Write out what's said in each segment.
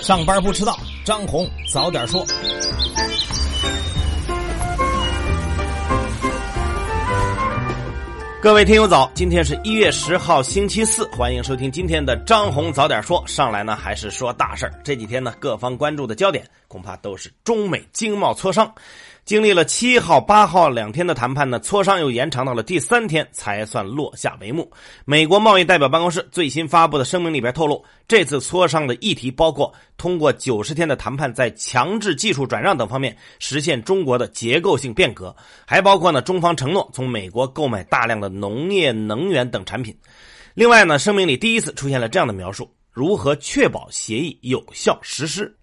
上班不迟到，张红早点说。各位听友早，今天是一月十号星期四，欢迎收听今天的张红早点说。上来呢还是说大事儿，这几天呢各方关注的焦点恐怕都是中美经贸磋商。经历了七号、八号两天的谈判呢，磋商又延长到了第三天才算落下帷幕。美国贸易代表办公室最新发布的声明里边透露，这次磋商的议题包括通过九十天的谈判，在强制技术转让等方面实现中国的结构性变革，还包括呢中方承诺从美国购买大量的农业、能源等产品。另外呢，声明里第一次出现了这样的描述：如何确保协议有效实施。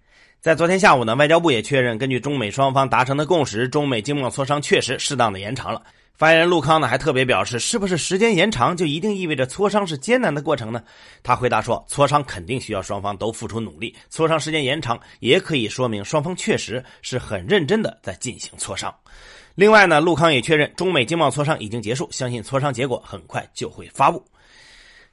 在昨天下午呢，外交部也确认，根据中美双方达成的共识，中美经贸磋商确实适当的延长了。发言人陆康呢还特别表示，是不是时间延长就一定意味着磋商是艰难的过程呢？他回答说，磋商肯定需要双方都付出努力，磋商时间延长也可以说明双方确实是很认真的在进行磋商。另外呢，陆康也确认，中美经贸磋商已经结束，相信磋商结果很快就会发布。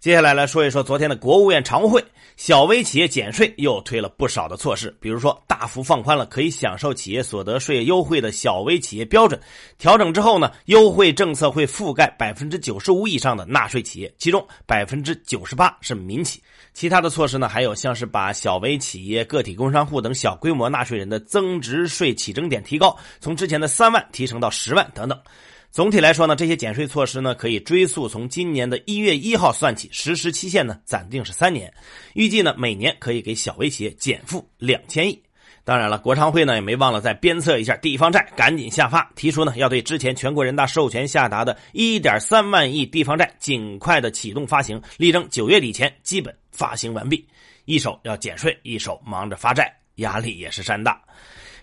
接下来来说一说昨天的国务院常务会，小微企业减税又推了不少的措施，比如说大幅放宽了可以享受企业所得税优惠的小微企业标准，调整之后呢，优惠政策会覆盖百分之九十五以上的纳税企业，其中百分之九十八是民企。其他的措施呢，还有像是把小微企业、个体工商户等小规模纳税人的增值税起征点提高，从之前的三万提升到十万等等。总体来说呢，这些减税措施呢，可以追溯从今年的一月一号算起，实施期限呢暂定是三年，预计呢每年可以给小微企业减负两千亿。当然了，国常会呢也没忘了再鞭策一下地方债，赶紧下发，提出呢要对之前全国人大授权下达的一点三万亿地方债尽快的启动发行，力争九月底前基本发行完毕。一手要减税，一手忙着发债，压力也是山大。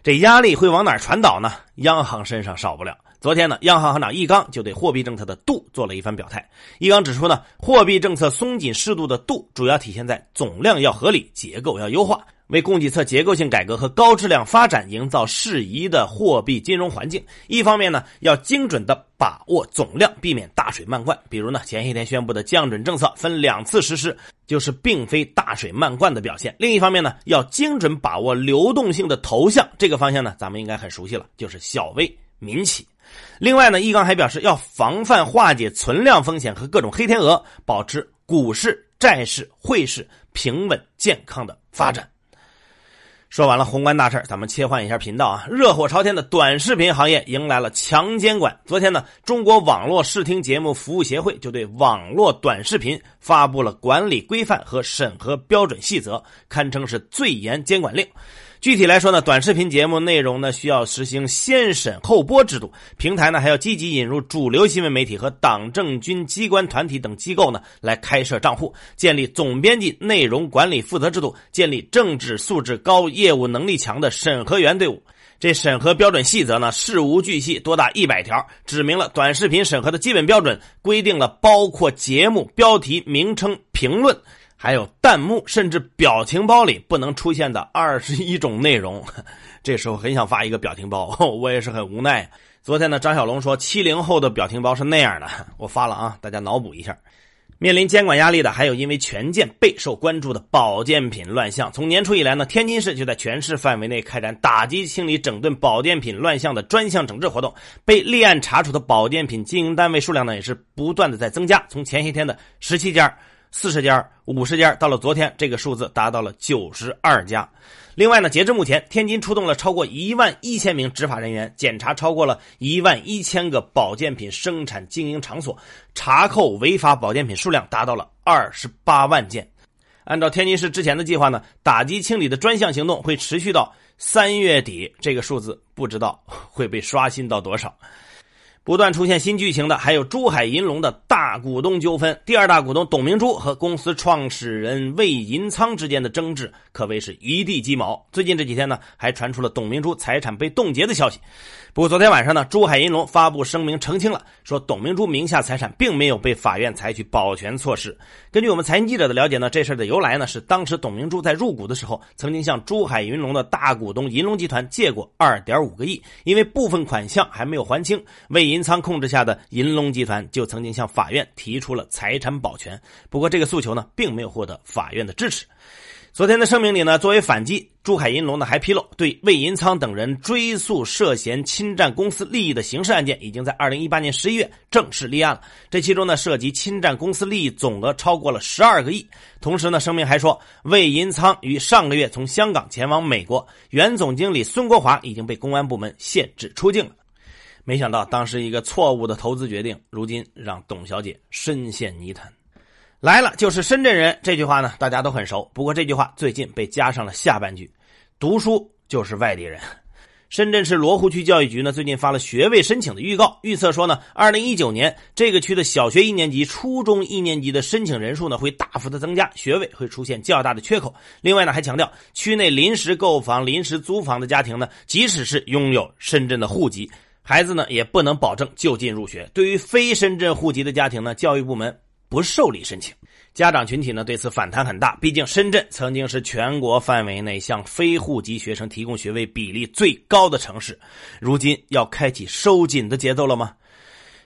这压力会往哪传导呢？央行身上少不了。昨天呢，央行行长易纲就对货币政策的度做了一番表态。易纲指出呢，货币政策松紧适度的度，主要体现在总量要合理，结构要优化，为供给侧结构性改革和高质量发展营造适宜的货币金融环境。一方面呢，要精准的把握总量，避免大水漫灌。比如呢，前些天宣布的降准政策分两次实施，就是并非大水漫灌的表现。另一方面呢，要精准把握流动性的投向。这个方向呢，咱们应该很熟悉了，就是小微民企。另外呢，易纲还表示要防范化解存量风险和各种黑天鹅，保持股市、债市、汇市平稳健康的发展。说完了宏观大事咱们切换一下频道啊！热火朝天的短视频行业迎来了强监管。昨天呢，中国网络视听节目服务协会就对网络短视频发布了管理规范和审核标准细则，堪称是最严监管令。具体来说呢，短视频节目内容呢需要实行先审后播制度，平台呢还要积极引入主流新闻媒体和党政军机关团体等机构呢来开设账户，建立总编辑内容管理负责制度，建立政治素质高、业务能力强的审核员队伍。这审核标准细则呢事无巨细，多达一百条，指明了短视频审核的基本标准，规定了包括节目标题、名称、评论。还有弹幕，甚至表情包里不能出现的二十一种内容，这时候很想发一个表情包，我也是很无奈。昨天呢，张小龙说七零后的表情包是那样的，我发了啊，大家脑补一下。面临监管压力的，还有因为权健备受关注的保健品乱象。从年初以来呢，天津市就在全市范围内开展打击、清理、整顿保健品乱象的专项整治活动。被立案查处的保健品经营单位数量呢，也是不断的在增加。从前些天的十七家。四十家、五十家，到了昨天，这个数字达到了九十二家。另外呢，截至目前，天津出动了超过一万一千名执法人员，检查超过了一万一千个保健品生产经营场所，查扣违法保健品数量达到了二十八万件。按照天津市之前的计划呢，打击清理的专项行动会持续到三月底，这个数字不知道会被刷新到多少。不断出现新剧情的，还有珠海银隆的大股东纠纷。第二大股东董明珠和公司创始人魏银仓之间的争执，可谓是一地鸡毛。最近这几天呢，还传出了董明珠财产被冻结的消息。不过昨天晚上呢，珠海银隆发布声明澄清了，说董明珠名下财产并没有被法院采取保全措施。根据我们财经记者的了解呢，这事的由来呢是当时董明珠在入股的时候，曾经向珠海银隆的大股东银隆集团借过二点五个亿，因为部分款项还没有还清，魏银仓控制下的银隆集团就曾经向法院提出了财产保全。不过这个诉求呢，并没有获得法院的支持。昨天的声明里呢，作为反击，珠海银隆呢还披露，对魏银仓等人追诉涉嫌侵占公司利益的刑事案件，已经在二零一八年十一月正式立案了。这其中呢，涉及侵占公司利益总额超过了十二个亿。同时呢，声明还说，魏银仓于上个月从香港前往美国，原总经理孙国华已经被公安部门限制出境了。没想到，当时一个错误的投资决定，如今让董小姐深陷泥潭。来了就是深圳人这句话呢，大家都很熟。不过这句话最近被加上了下半句：读书就是外地人。深圳市罗湖区教育局呢，最近发了学位申请的预告，预测说呢，二零一九年这个区的小学一年级、初中一年级的申请人数呢会大幅的增加，学位会出现较大的缺口。另外呢，还强调区内临时购房、临时租房的家庭呢，即使是拥有深圳的户籍，孩子呢也不能保证就近入学。对于非深圳户籍的家庭呢，教育部门。不受理申请，家长群体呢对此反弹很大。毕竟深圳曾经是全国范围内向非户籍学生提供学位比例最高的城市，如今要开启收紧的节奏了吗？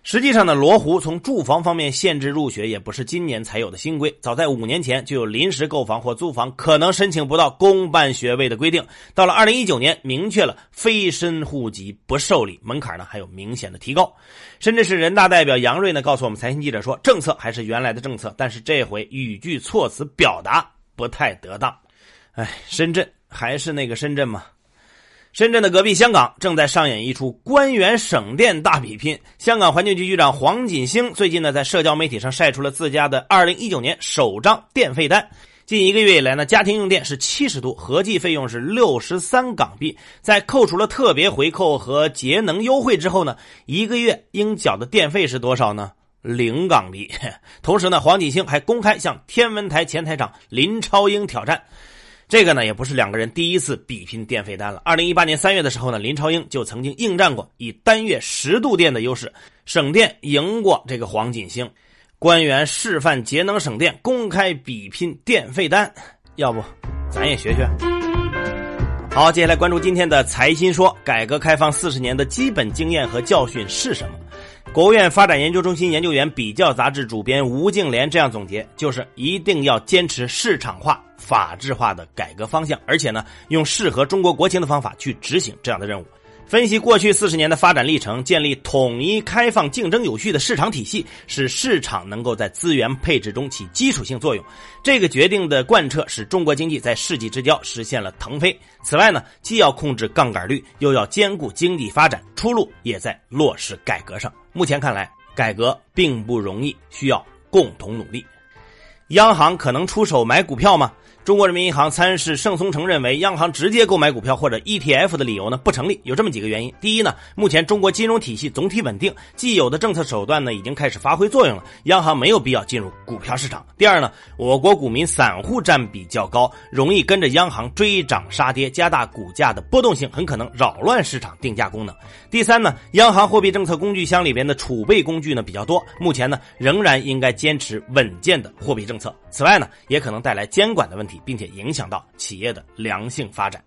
实际上呢，罗湖从住房方面限制入学也不是今年才有的新规，早在五年前就有临时购房或租房可能申请不到公办学位的规定。到了二零一九年，明确了非深户籍不受理，门槛呢还有明显的提高。深圳市人大代表杨锐呢告诉我们财新记者说，政策还是原来的政策，但是这回语句措辞表达不太得当。哎，深圳还是那个深圳吗？深圳的隔壁香港正在上演一出官员省电大比拼。香港环境局局长黄锦星最近呢，在社交媒体上晒出了自家的2019年首张电费单。近一个月以来呢，家庭用电是七十度，合计费用是六十三港币。在扣除了特别回扣和节能优惠之后呢，一个月应缴的电费是多少呢？零港币。同时呢，黄锦星还公开向天文台前台长林超英挑战。这个呢，也不是两个人第一次比拼电费单了。二零一八年三月的时候呢，林超英就曾经应战过，以单月十度电的优势省电赢过这个黄锦星。官员示范节能省电，公开比拼电费单，要不咱也学学？好，接下来关注今天的财新说，改革开放四十年的基本经验和教训是什么？国务院发展研究中心研究员、比较杂志主编吴敬琏这样总结：就是一定要坚持市场化。法治化的改革方向，而且呢，用适合中国国情的方法去执行这样的任务。分析过去四十年的发展历程，建立统一、开放、竞争有序的市场体系，使市场能够在资源配置中起基础性作用。这个决定的贯彻，使中国经济在世纪之交实现了腾飞。此外呢，既要控制杠杆率，又要兼顾经济发展，出路也在落实改革上。目前看来，改革并不容易，需要共同努力。央行可能出手买股票吗？中国人民银行参事盛松成认为，央行直接购买股票或者 ETF 的理由呢不成立，有这么几个原因。第一呢，目前中国金融体系总体稳定，既有的政策手段呢已经开始发挥作用了，央行没有必要进入股票市场。第二呢，我国股民散户占比较高，容易跟着央行追涨杀跌，加大股价的波动性，很可能扰乱市场定价功能。第三呢，央行货币政策工具箱里边的储备工具呢比较多，目前呢仍然应该坚持稳健的货币政策策。此外呢，也可能带来监管的问题。并且影响到企业的良性发展。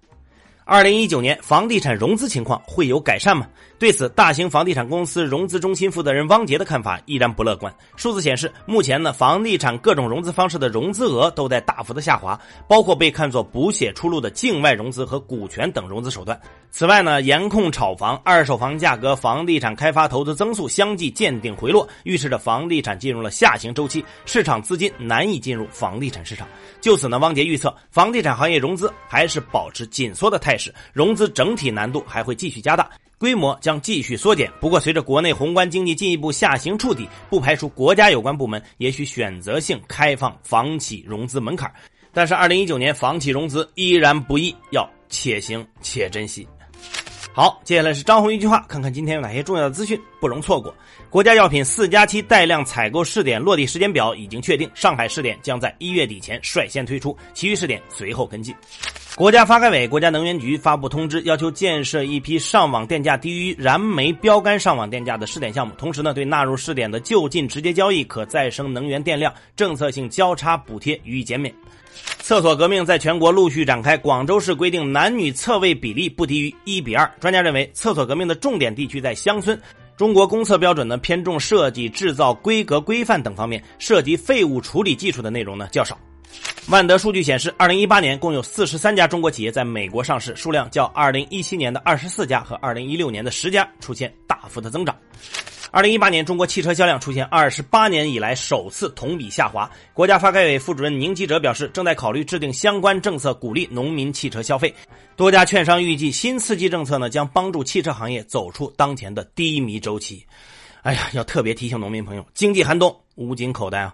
二零一九年房地产融资情况会有改善吗？对此，大型房地产公司融资中心负责人汪杰的看法依然不乐观。数字显示，目前呢，房地产各种融资方式的融资额都在大幅的下滑，包括被看作补血出路的境外融资和股权等融资手段。此外呢，严控炒房、二手房价格、房地产开发投资增速相继见顶回落，预示着房地产进入了下行周期，市场资金难以进入房地产市场。就此呢，汪杰预测，房地产行业融资还是保持紧缩的态势，融资整体难度还会继续加大。规模将继续缩减，不过随着国内宏观经济进一步下行触底，不排除国家有关部门也许选择性开放房企融资门槛。但是，二零一九年房企融资依然不易，要且行且珍惜。好，接下来是张红一句话，看看今天有哪些重要的资讯不容错过。国家药品四加七带量采购试点落地时间表已经确定，上海试点将在一月底前率先推出，其余试点随后跟进。国家发改委、国家能源局发布通知，要求建设一批上网电价低于燃煤标杆上网电价的试点项目。同时呢，对纳入试点的就近直接交易可再生能源电量政策性交叉补贴予以减免。厕所革命在全国陆续展开，广州市规定男女厕位比例不低于一比二。专家认为，厕所革命的重点地区在乡村。中国公测标准呢偏重设计、制造、规格规范等方面，涉及废物处理技术的内容呢较少。万德数据显示，二零一八年共有四十三家中国企业在美国上市，数量较二零一七年的二十四家和二零一六年的十家出现大幅的增长。二零一八年，中国汽车销量出现二十八年以来首次同比下滑。国家发改委副主任宁吉喆表示，正在考虑制定相关政策，鼓励农民汽车消费。多家券商预计，新刺激政策呢将帮助汽车行业走出当前的低迷周期。哎呀，要特别提醒农民朋友，经济寒冬，捂紧口袋啊！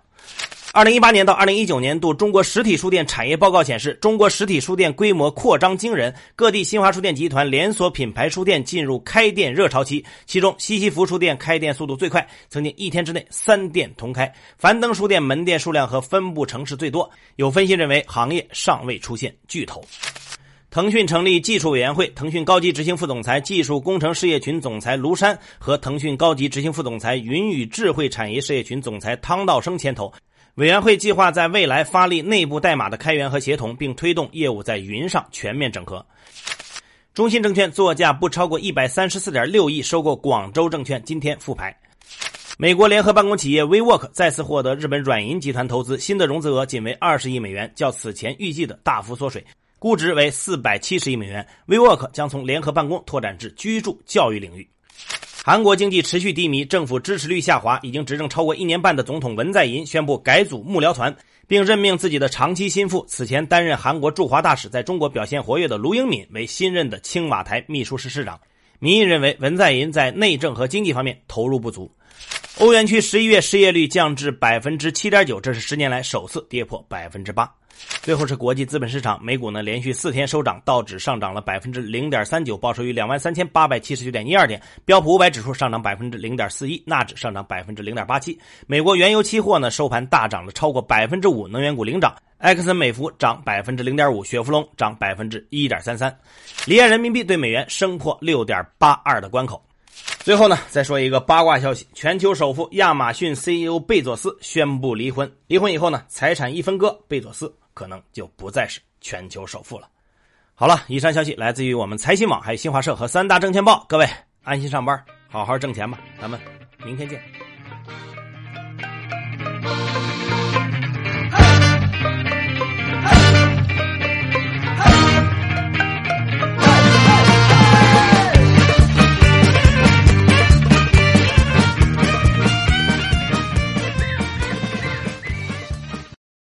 二零一八年到二零一九年度中国实体书店产业报告显示，中国实体书店规模扩张惊人，各地新华书店集团连锁品牌书店进入开店热潮期。其中，西西弗书店开店速度最快，曾经一天之内三店同开；樊登书店门店数量和分布城市最多。有分析认为，行业尚未出现巨头。腾讯成立技术委员会，腾讯高级执行副总裁、技术工程事业群总裁卢山和腾讯高级执行副总裁、云与智慧产业事业群总裁汤道生牵头。委员会计划在未来发力内部代码的开源和协同，并推动业务在云上全面整合。中信证券作价不超过一百三十四点六亿收购广州证券，今天复牌。美国联合办公企业 WeWork 再次获得日本软银集团投资，新的融资额仅为二十亿美元，较此前预计的大幅缩水，估值为四百七十亿美元。WeWork 将从联合办公拓展至居住、教育领域。韩国经济持续低迷，政府支持率下滑。已经执政超过一年半的总统文在寅宣布改组幕僚团，并任命自己的长期心腹、此前担任韩国驻华大使、在中国表现活跃的卢英敏为新任的青瓦台秘书室室长。民意认为文在寅在内政和经济方面投入不足。欧元区十一月失业率降至百分之七点九，这是十年来首次跌破百分之八。最后是国际资本市场，美股呢连续四天收涨，道指上涨了百分之零点三九，报收于两万三千八百七十九点一二点；标普五百指数上涨百分之零点四一，纳指上涨百分之零点八七。美国原油期货呢收盘大涨了超过百分之五，能源股领涨，埃克森美孚涨百分之零点五，雪佛龙涨百分之一点三三。离岸人民币对美元升破六点八二的关口。最后呢，再说一个八卦消息：全球首富亚马逊 CEO 贝佐斯宣布离婚。离婚以后呢，财产一分割，贝佐斯。可能就不再是全球首富了。好了，以上消息来自于我们财新网、还有新华社和三大证券报。各位安心上班，好好挣钱吧。咱们明天见。